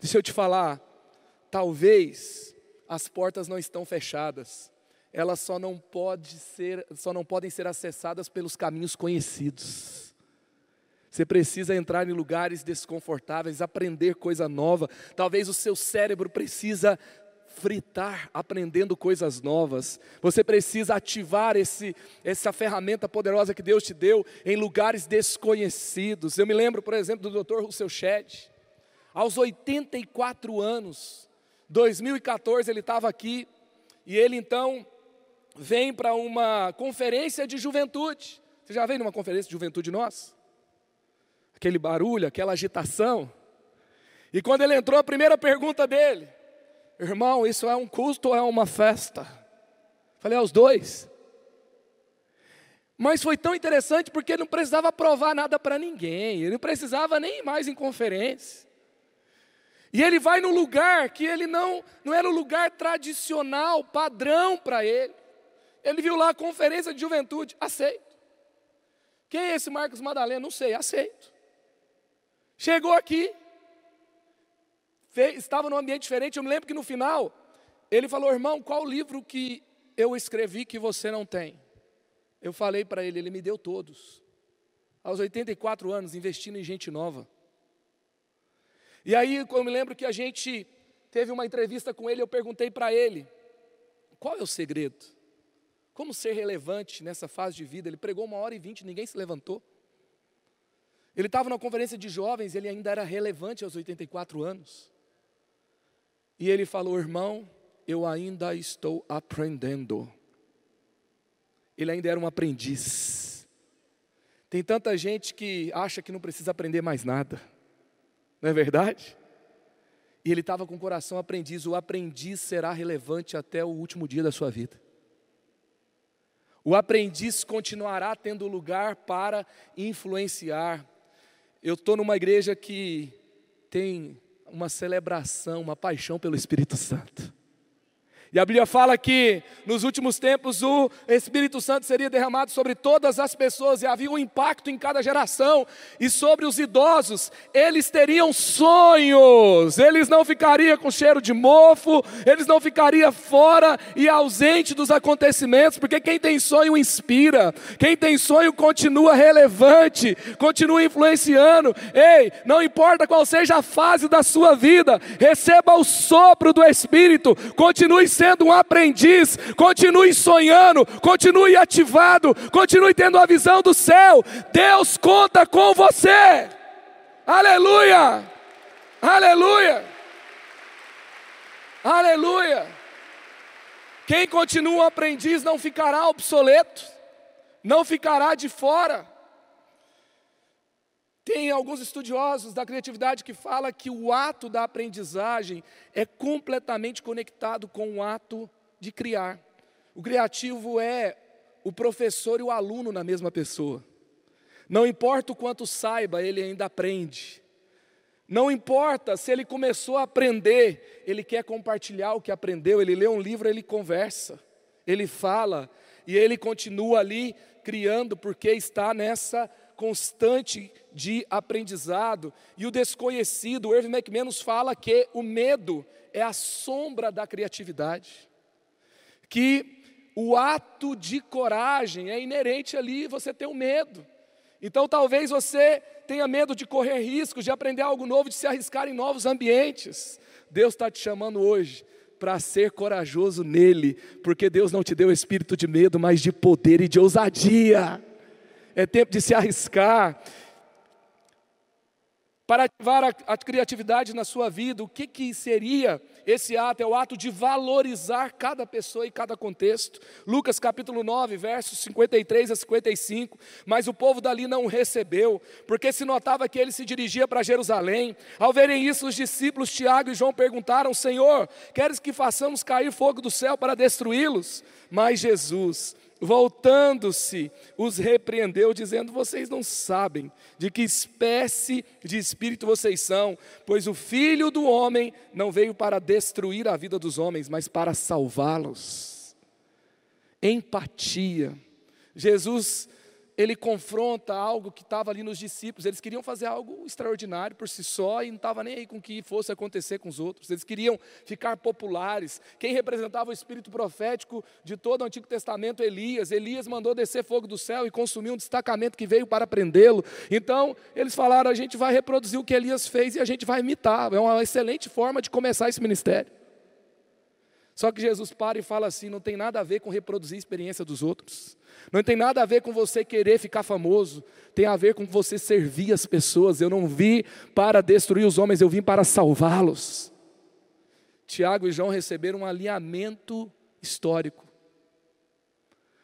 Deixa eu te falar, talvez as portas não estão fechadas, elas só não, pode ser, só não podem ser acessadas pelos caminhos conhecidos. Você precisa entrar em lugares desconfortáveis, aprender coisa nova. Talvez o seu cérebro precisa fritar aprendendo coisas novas. Você precisa ativar esse, essa ferramenta poderosa que Deus te deu em lugares desconhecidos. Eu me lembro, por exemplo, do Dr. Russell Shedd. Aos 84 anos, 2014, ele estava aqui e ele então vem para uma conferência de juventude. Você já veio numa conferência de juventude nossa? Aquele barulho, aquela agitação. E quando ele entrou, a primeira pergunta dele: Irmão, isso é um culto ou é uma festa? Falei, aos é dois. Mas foi tão interessante porque ele não precisava provar nada para ninguém, ele não precisava nem mais em conferência. E ele vai num lugar que ele não, não era um lugar tradicional, padrão para ele. Ele viu lá a conferência de juventude, aceito. Quem é esse Marcos Madalena? Não sei, aceito. Chegou aqui, estava num ambiente diferente. Eu me lembro que no final, ele falou: irmão, qual livro que eu escrevi que você não tem? Eu falei para ele, ele me deu todos. Aos 84 anos, investindo em gente nova. E aí eu me lembro que a gente teve uma entrevista com ele, eu perguntei para ele: qual é o segredo? Como ser relevante nessa fase de vida? Ele pregou uma hora e vinte, ninguém se levantou. Ele estava numa conferência de jovens, ele ainda era relevante aos 84 anos. E ele falou: irmão, eu ainda estou aprendendo. Ele ainda era um aprendiz. Tem tanta gente que acha que não precisa aprender mais nada. Não é verdade? E ele estava com o coração aprendiz. O aprendiz será relevante até o último dia da sua vida. O aprendiz continuará tendo lugar para influenciar. Eu estou numa igreja que tem uma celebração, uma paixão pelo Espírito Santo. E a Bíblia fala que nos últimos tempos o Espírito Santo seria derramado sobre todas as pessoas e havia um impacto em cada geração. E sobre os idosos, eles teriam sonhos, eles não ficariam com cheiro de mofo, eles não ficariam fora e ausente dos acontecimentos, porque quem tem sonho inspira, quem tem sonho continua relevante, continua influenciando. Ei, não importa qual seja a fase da sua vida, receba o sopro do Espírito, continue sendo um aprendiz, continue sonhando, continue ativado, continue tendo a visão do céu. Deus conta com você. Aleluia! Aleluia! Aleluia! Quem continua um aprendiz não ficará obsoleto, não ficará de fora. Tem alguns estudiosos da criatividade que falam que o ato da aprendizagem é completamente conectado com o ato de criar. O criativo é o professor e o aluno na mesma pessoa. Não importa o quanto saiba, ele ainda aprende. Não importa se ele começou a aprender, ele quer compartilhar o que aprendeu, ele lê um livro, ele conversa, ele fala, e ele continua ali criando, porque está nessa constante de aprendizado. E o desconhecido, Irving McMahon fala que o medo é a sombra da criatividade. Que o ato de coragem é inerente ali, você tem o medo. Então talvez você tenha medo de correr riscos, de aprender algo novo, de se arriscar em novos ambientes. Deus está te chamando hoje para ser corajoso nele, porque Deus não te deu espírito de medo, mas de poder e de ousadia é tempo de se arriscar. Para ativar a, a, criatividade na sua vida, o que, que seria esse ato? É o ato de valorizar cada pessoa e cada contexto. Lucas capítulo 9, versos 53 a 55. Mas o povo dali não o recebeu, porque se notava que ele se dirigia para Jerusalém. Ao verem isso, os discípulos Tiago e João perguntaram: Senhor, queres que façamos cair fogo do céu para destruí-los? Mas Jesus voltando-se, os repreendeu, dizendo: Vocês não sabem de que espécie de espírito vocês são, pois o filho do homem não veio para destruir a vida dos homens, mas para salvá-los. Empatia. Jesus ele confronta algo que estava ali nos discípulos. Eles queriam fazer algo extraordinário por si só e não estava nem aí com o que fosse acontecer com os outros. Eles queriam ficar populares. Quem representava o espírito profético de todo o Antigo Testamento? Elias. Elias mandou descer fogo do céu e consumir um destacamento que veio para prendê-lo. Então, eles falaram: a gente vai reproduzir o que Elias fez e a gente vai imitar. É uma excelente forma de começar esse ministério. Só que Jesus para e fala assim: não tem nada a ver com reproduzir a experiência dos outros. Não tem nada a ver com você querer ficar famoso, tem a ver com você servir as pessoas. Eu não vim para destruir os homens, eu vim para salvá-los. Tiago e João receberam um alinhamento histórico,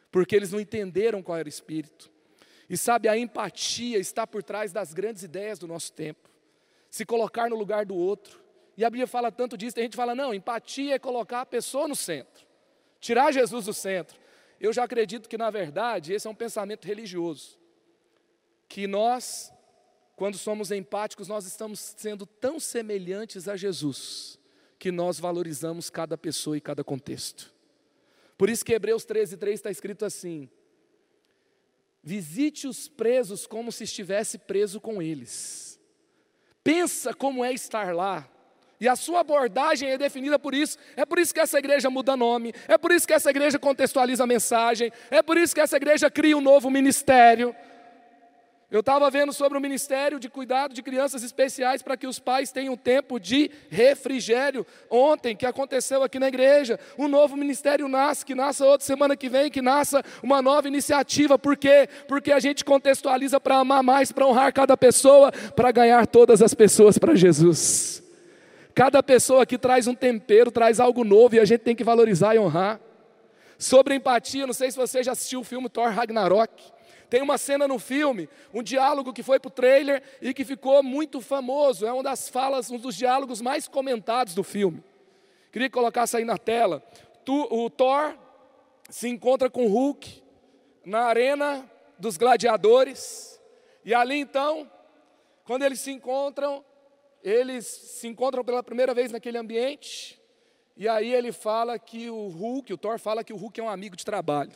porque eles não entenderam qual era o espírito. E sabe, a empatia está por trás das grandes ideias do nosso tempo. Se colocar no lugar do outro. E a Bíblia fala tanto disso, a gente fala, não, empatia é colocar a pessoa no centro, tirar Jesus do centro. Eu já acredito que, na verdade, esse é um pensamento religioso. Que nós, quando somos empáticos, nós estamos sendo tão semelhantes a Jesus, que nós valorizamos cada pessoa e cada contexto. Por isso que Hebreus 13, 3 está escrito assim: Visite os presos como se estivesse preso com eles. Pensa como é estar lá. E a sua abordagem é definida por isso. É por isso que essa igreja muda nome. É por isso que essa igreja contextualiza a mensagem. É por isso que essa igreja cria um novo ministério. Eu estava vendo sobre o ministério de cuidado de crianças especiais para que os pais tenham tempo de refrigério. Ontem, que aconteceu aqui na igreja, um novo ministério nasce, que nasça outra semana que vem, que nasça uma nova iniciativa. Por quê? Porque a gente contextualiza para amar mais, para honrar cada pessoa, para ganhar todas as pessoas para Jesus. Cada pessoa aqui traz um tempero, traz algo novo e a gente tem que valorizar e honrar. Sobre empatia, não sei se você já assistiu o filme Thor Ragnarok. Tem uma cena no filme, um diálogo que foi para o trailer e que ficou muito famoso. É uma das falas, um dos diálogos mais comentados do filme. Queria colocar isso aí na tela. o Thor se encontra com Hulk na arena dos gladiadores. E ali então, quando eles se encontram, eles se encontram pela primeira vez naquele ambiente. E aí ele fala que o Hulk, o Thor fala que o Hulk é um amigo de trabalho.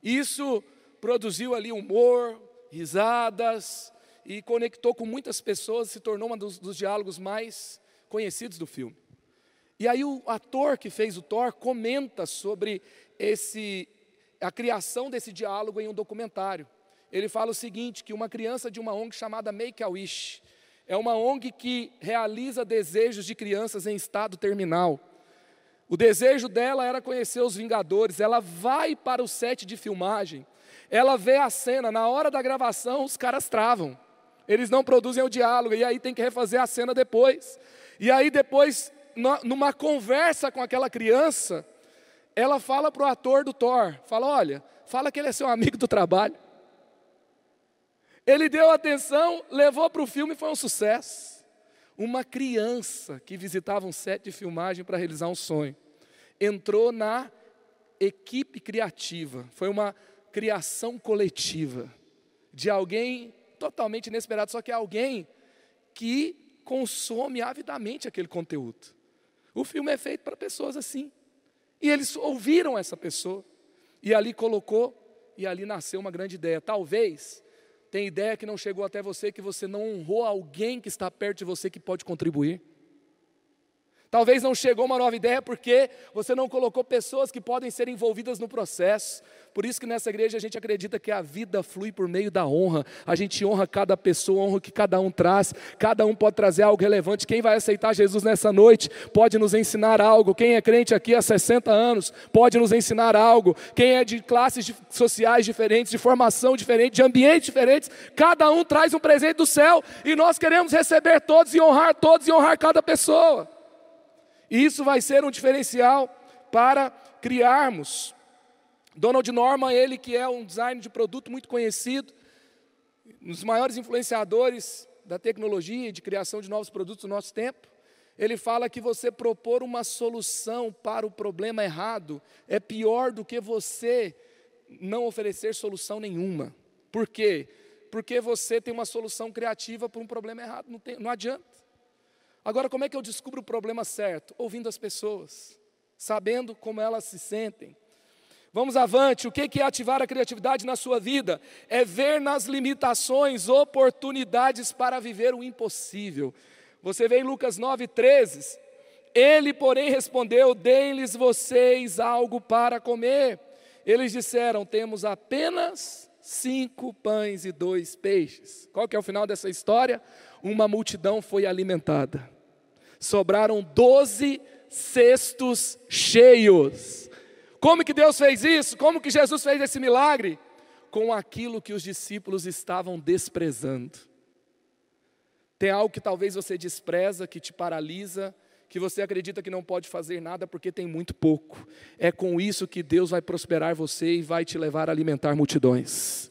Isso produziu ali humor, risadas e conectou com muitas pessoas, se tornou um dos, dos diálogos mais conhecidos do filme. E aí o ator que fez o Thor comenta sobre esse a criação desse diálogo em um documentário. Ele fala o seguinte, que uma criança de uma ONG chamada Make a Wish, é uma ONG que realiza desejos de crianças em estado terminal. O desejo dela era conhecer os Vingadores. Ela vai para o set de filmagem ela vê a cena, na hora da gravação, os caras travam. Eles não produzem o diálogo, e aí tem que refazer a cena depois. E aí, depois, numa conversa com aquela criança, ela fala para o ator do Thor: fala, olha, fala que ele é seu amigo do trabalho. Ele deu atenção, levou para o filme e foi um sucesso. Uma criança que visitava um set de filmagem para realizar um sonho entrou na equipe criativa. Foi uma criação coletiva de alguém totalmente inesperado, só que é alguém que consome avidamente aquele conteúdo. O filme é feito para pessoas assim. E eles ouviram essa pessoa. E ali colocou, e ali nasceu uma grande ideia. Talvez tem ideia que não chegou até você, que você não honrou alguém que está perto de você que pode contribuir. Talvez não chegou uma nova ideia porque você não colocou pessoas que podem ser envolvidas no processo. Por isso que nessa igreja a gente acredita que a vida flui por meio da honra. A gente honra cada pessoa, honra o que cada um traz. Cada um pode trazer algo relevante. Quem vai aceitar Jesus nessa noite pode nos ensinar algo. Quem é crente aqui há 60 anos pode nos ensinar algo. Quem é de classes sociais diferentes, de formação diferente, de ambientes diferentes, cada um traz um presente do céu e nós queremos receber todos e honrar todos e honrar cada pessoa. E isso vai ser um diferencial para criarmos. Donald Norman, ele que é um designer de produto muito conhecido, um dos maiores influenciadores da tecnologia e de criação de novos produtos do nosso tempo, ele fala que você propor uma solução para o problema errado é pior do que você não oferecer solução nenhuma. Por quê? Porque você tem uma solução criativa para um problema errado, não, tem, não adianta. Agora, como é que eu descubro o problema certo? Ouvindo as pessoas, sabendo como elas se sentem. Vamos avante, o que é ativar a criatividade na sua vida? É ver nas limitações oportunidades para viver o impossível. Você vê em Lucas 9,13. Ele, porém, respondeu: Deem-lhes vocês algo para comer. Eles disseram: Temos apenas cinco pães e dois peixes. Qual que é o final dessa história? Uma multidão foi alimentada sobraram doze cestos cheios. Como que Deus fez isso? Como que Jesus fez esse milagre? Com aquilo que os discípulos estavam desprezando. Tem algo que talvez você despreza, que te paralisa, que você acredita que não pode fazer nada porque tem muito pouco. É com isso que Deus vai prosperar você e vai te levar a alimentar multidões.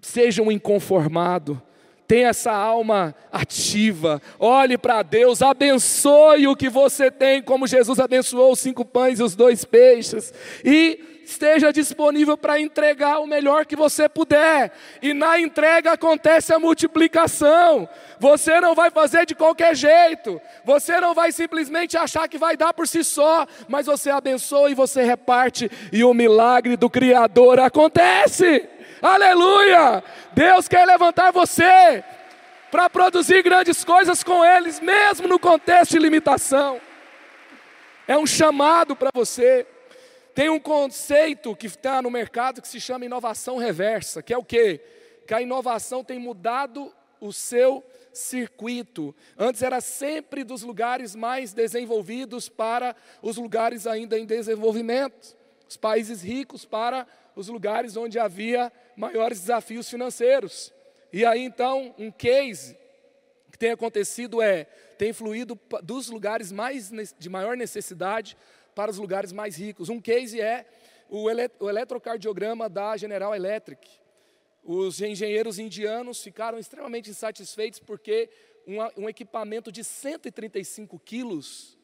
Seja um inconformado, Tenha essa alma ativa, olhe para Deus, abençoe o que você tem, como Jesus abençoou os cinco pães e os dois peixes, e esteja disponível para entregar o melhor que você puder. E na entrega acontece a multiplicação. Você não vai fazer de qualquer jeito. Você não vai simplesmente achar que vai dar por si só, mas você abençoa e você reparte e o milagre do criador acontece. Aleluia! Deus quer levantar você para produzir grandes coisas com eles, mesmo no contexto de limitação. É um chamado para você. Tem um conceito que está no mercado que se chama inovação reversa, que é o quê? Que a inovação tem mudado o seu circuito. Antes era sempre dos lugares mais desenvolvidos para os lugares ainda em desenvolvimento. Os países ricos para os lugares onde havia maiores desafios financeiros. E aí então, um case que tem acontecido é, tem fluído dos lugares mais de maior necessidade para os lugares mais ricos. Um case é o, o eletrocardiograma da General Electric. Os engenheiros indianos ficaram extremamente insatisfeitos porque um, um equipamento de 135 quilos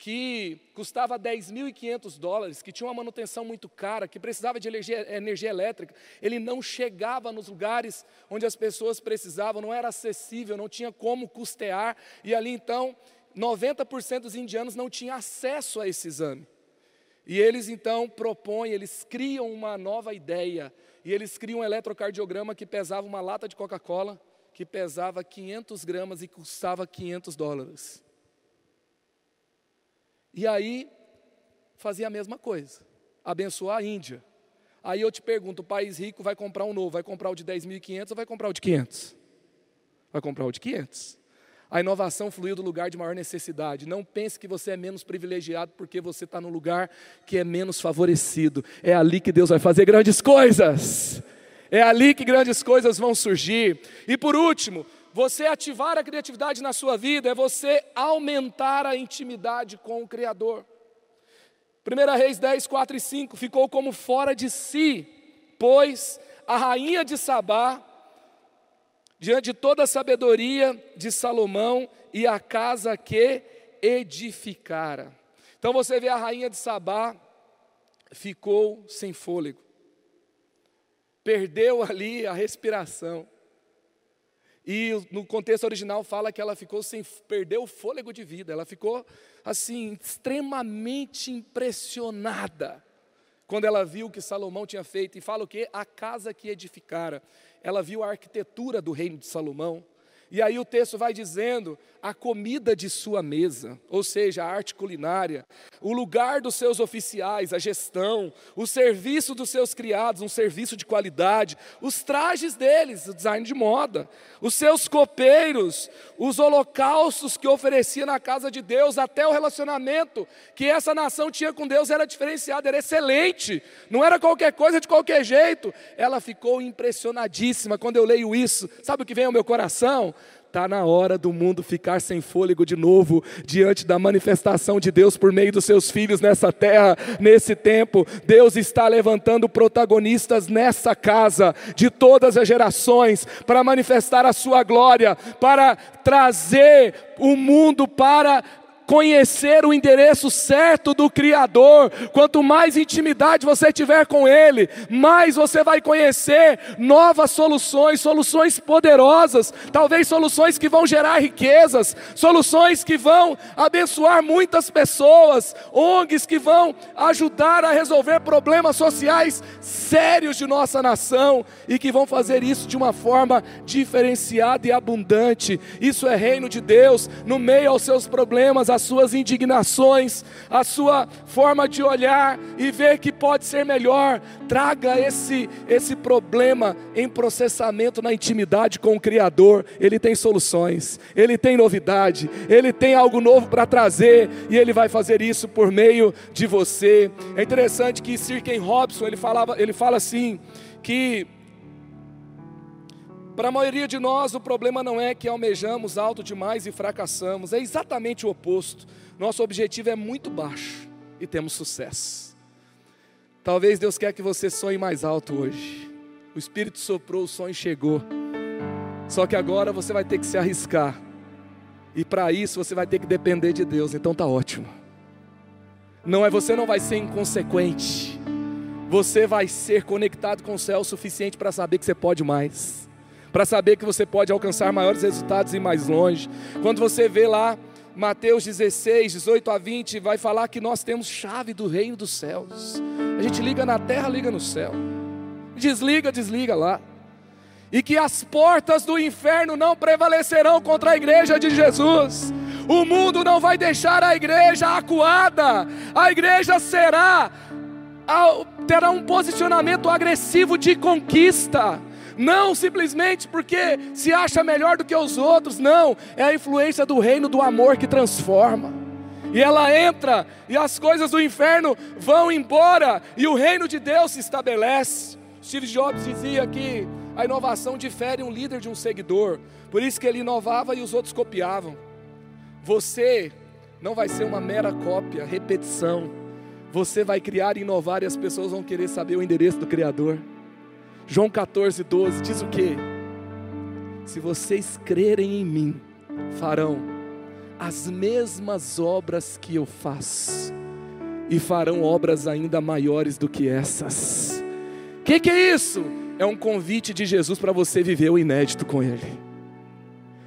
que custava 10.500 dólares, que tinha uma manutenção muito cara, que precisava de energia, energia, elétrica, ele não chegava nos lugares onde as pessoas precisavam, não era acessível, não tinha como custear, e ali então 90% dos indianos não tinham acesso a esse exame. E eles então propõem, eles criam uma nova ideia, e eles criam um eletrocardiograma que pesava uma lata de Coca-Cola, que pesava 500 gramas e custava 500 dólares. E aí, fazia a mesma coisa, abençoar a Índia. Aí eu te pergunto: o país rico vai comprar um novo, vai comprar o de 10.500 ou vai comprar o de 500? Vai comprar o de 500. A inovação fluiu do lugar de maior necessidade. Não pense que você é menos privilegiado porque você está no lugar que é menos favorecido. É ali que Deus vai fazer grandes coisas. É ali que grandes coisas vão surgir. E por último, você ativar a criatividade na sua vida é você aumentar a intimidade com o Criador. 1 Reis 10, 4 e 5 ficou como fora de si, pois a rainha de Sabá, diante de toda a sabedoria de Salomão e a casa que edificara. Então você vê a rainha de Sabá ficou sem fôlego, perdeu ali a respiração. E no contexto original fala que ela ficou sem perder o fôlego de vida, ela ficou assim extremamente impressionada quando ela viu o que Salomão tinha feito. E fala o que a casa que edificara. Ela viu a arquitetura do reino de Salomão, e aí o texto vai dizendo a comida de sua mesa, ou seja, a arte culinária, o lugar dos seus oficiais, a gestão, o serviço dos seus criados, um serviço de qualidade, os trajes deles, o design de moda, os seus copeiros, os holocaustos que oferecia na casa de Deus, até o relacionamento que essa nação tinha com Deus era diferenciado, era excelente, não era qualquer coisa de qualquer jeito. Ela ficou impressionadíssima quando eu leio isso. Sabe o que vem ao meu coração? Está na hora do mundo ficar sem fôlego de novo, diante da manifestação de Deus por meio dos seus filhos nessa terra, nesse tempo. Deus está levantando protagonistas nessa casa, de todas as gerações, para manifestar a sua glória, para trazer o mundo para conhecer o endereço certo do Criador. Quanto mais intimidade você tiver com Ele, mais você vai conhecer novas soluções, soluções poderosas, talvez soluções que vão gerar riquezas, soluções que vão abençoar muitas pessoas, ONGs que vão ajudar a resolver problemas sociais sérios de nossa nação e que vão fazer isso de uma forma diferenciada e abundante. Isso é reino de Deus, no meio aos seus problemas, as suas indignações, a sua forma de olhar e ver que pode ser melhor. Traga esse, esse problema em processamento na intimidade com o Criador. Ele tem soluções, ele tem novidade, ele tem algo novo para trazer e ele vai fazer isso por meio de você. É interessante que Sir Ken Robson ele falava, ele fala assim que para a maioria de nós, o problema não é que almejamos alto demais e fracassamos, é exatamente o oposto. Nosso objetivo é muito baixo e temos sucesso. Talvez Deus quer que você sonhe mais alto hoje. O Espírito soprou, o sonho chegou. Só que agora você vai ter que se arriscar. E para isso você vai ter que depender de Deus. Então tá ótimo. Não é você não vai ser inconsequente. você vai ser conectado com o céu o suficiente para saber que você pode mais, para saber que você pode alcançar maiores resultados e ir mais longe. Quando você vê lá Mateus 16, 18 a 20, vai falar que nós temos chave do reino dos céus. A gente liga na terra, liga no céu. Desliga, desliga lá. E que as portas do inferno não prevalecerão contra a igreja de Jesus. O mundo não vai deixar a igreja acuada. A igreja será terá um posicionamento agressivo de conquista. Não simplesmente porque se acha melhor do que os outros, não, é a influência do reino do amor que transforma. E ela entra, e as coisas do inferno vão embora, e o reino de Deus se estabelece. Steve Jobs dizia que a inovação difere um líder de um seguidor, por isso que ele inovava e os outros copiavam. Você não vai ser uma mera cópia, repetição. Você vai criar e inovar e as pessoas vão querer saber o endereço do Criador. João 14, 12 diz o que? Se vocês crerem em mim, farão as mesmas obras que eu faço, e farão obras ainda maiores do que essas. O que, que é isso? É um convite de Jesus para você viver o inédito com Ele.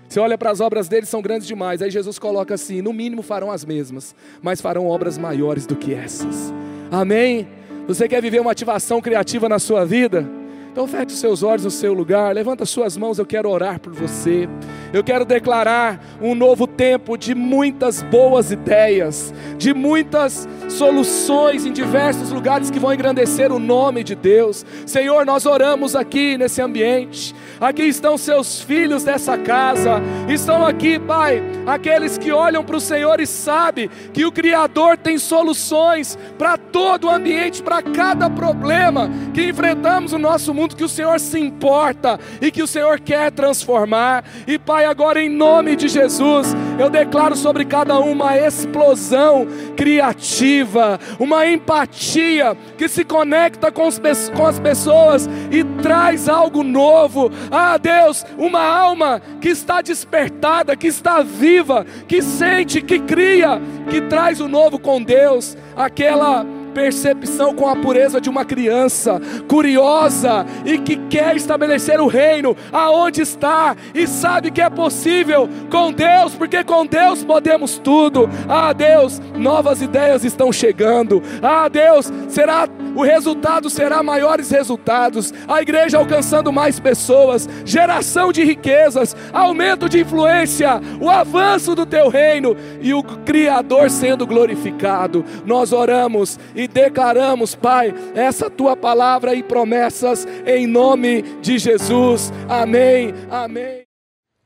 Você olha para as obras dele, são grandes demais. Aí Jesus coloca assim: no mínimo farão as mesmas, mas farão obras maiores do que essas. Amém? Você quer viver uma ativação criativa na sua vida? Então feche os seus olhos no seu lugar, levanta suas mãos, eu quero orar por você. Eu quero declarar um novo tempo de muitas boas ideias, de muitas soluções em diversos lugares que vão engrandecer o nome de Deus. Senhor, nós oramos aqui nesse ambiente. Aqui estão seus filhos dessa casa. Estão aqui, Pai, aqueles que olham para o Senhor e sabem que o Criador tem soluções para todo o ambiente, para cada problema que enfrentamos no nosso mundo, que o Senhor se importa e que o Senhor quer transformar. E Pai, agora em nome de Jesus, eu declaro sobre cada um uma explosão criativa, uma empatia que se conecta com, os, com as pessoas e traz algo novo. Ah, Deus, uma alma que está despertada, que está viva, que sente, que cria, que traz o novo com Deus, aquela percepção com a pureza de uma criança, curiosa e que quer estabelecer o reino aonde está e sabe que é possível com Deus, porque com Deus podemos tudo. Ah, Deus, novas ideias estão chegando. Ah, Deus, será o resultado será maiores resultados. A igreja alcançando mais pessoas, geração de riquezas, aumento de influência, o avanço do teu reino e o criador sendo glorificado. Nós oramos e e declaramos, Pai, essa tua palavra e promessas em nome de Jesus. Amém. Amém.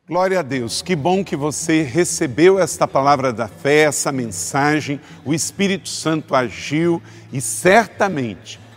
Glória a Deus, que bom que você recebeu esta palavra da fé, essa mensagem. O Espírito Santo agiu e certamente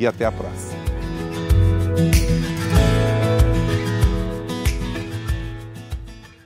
e até a próxima.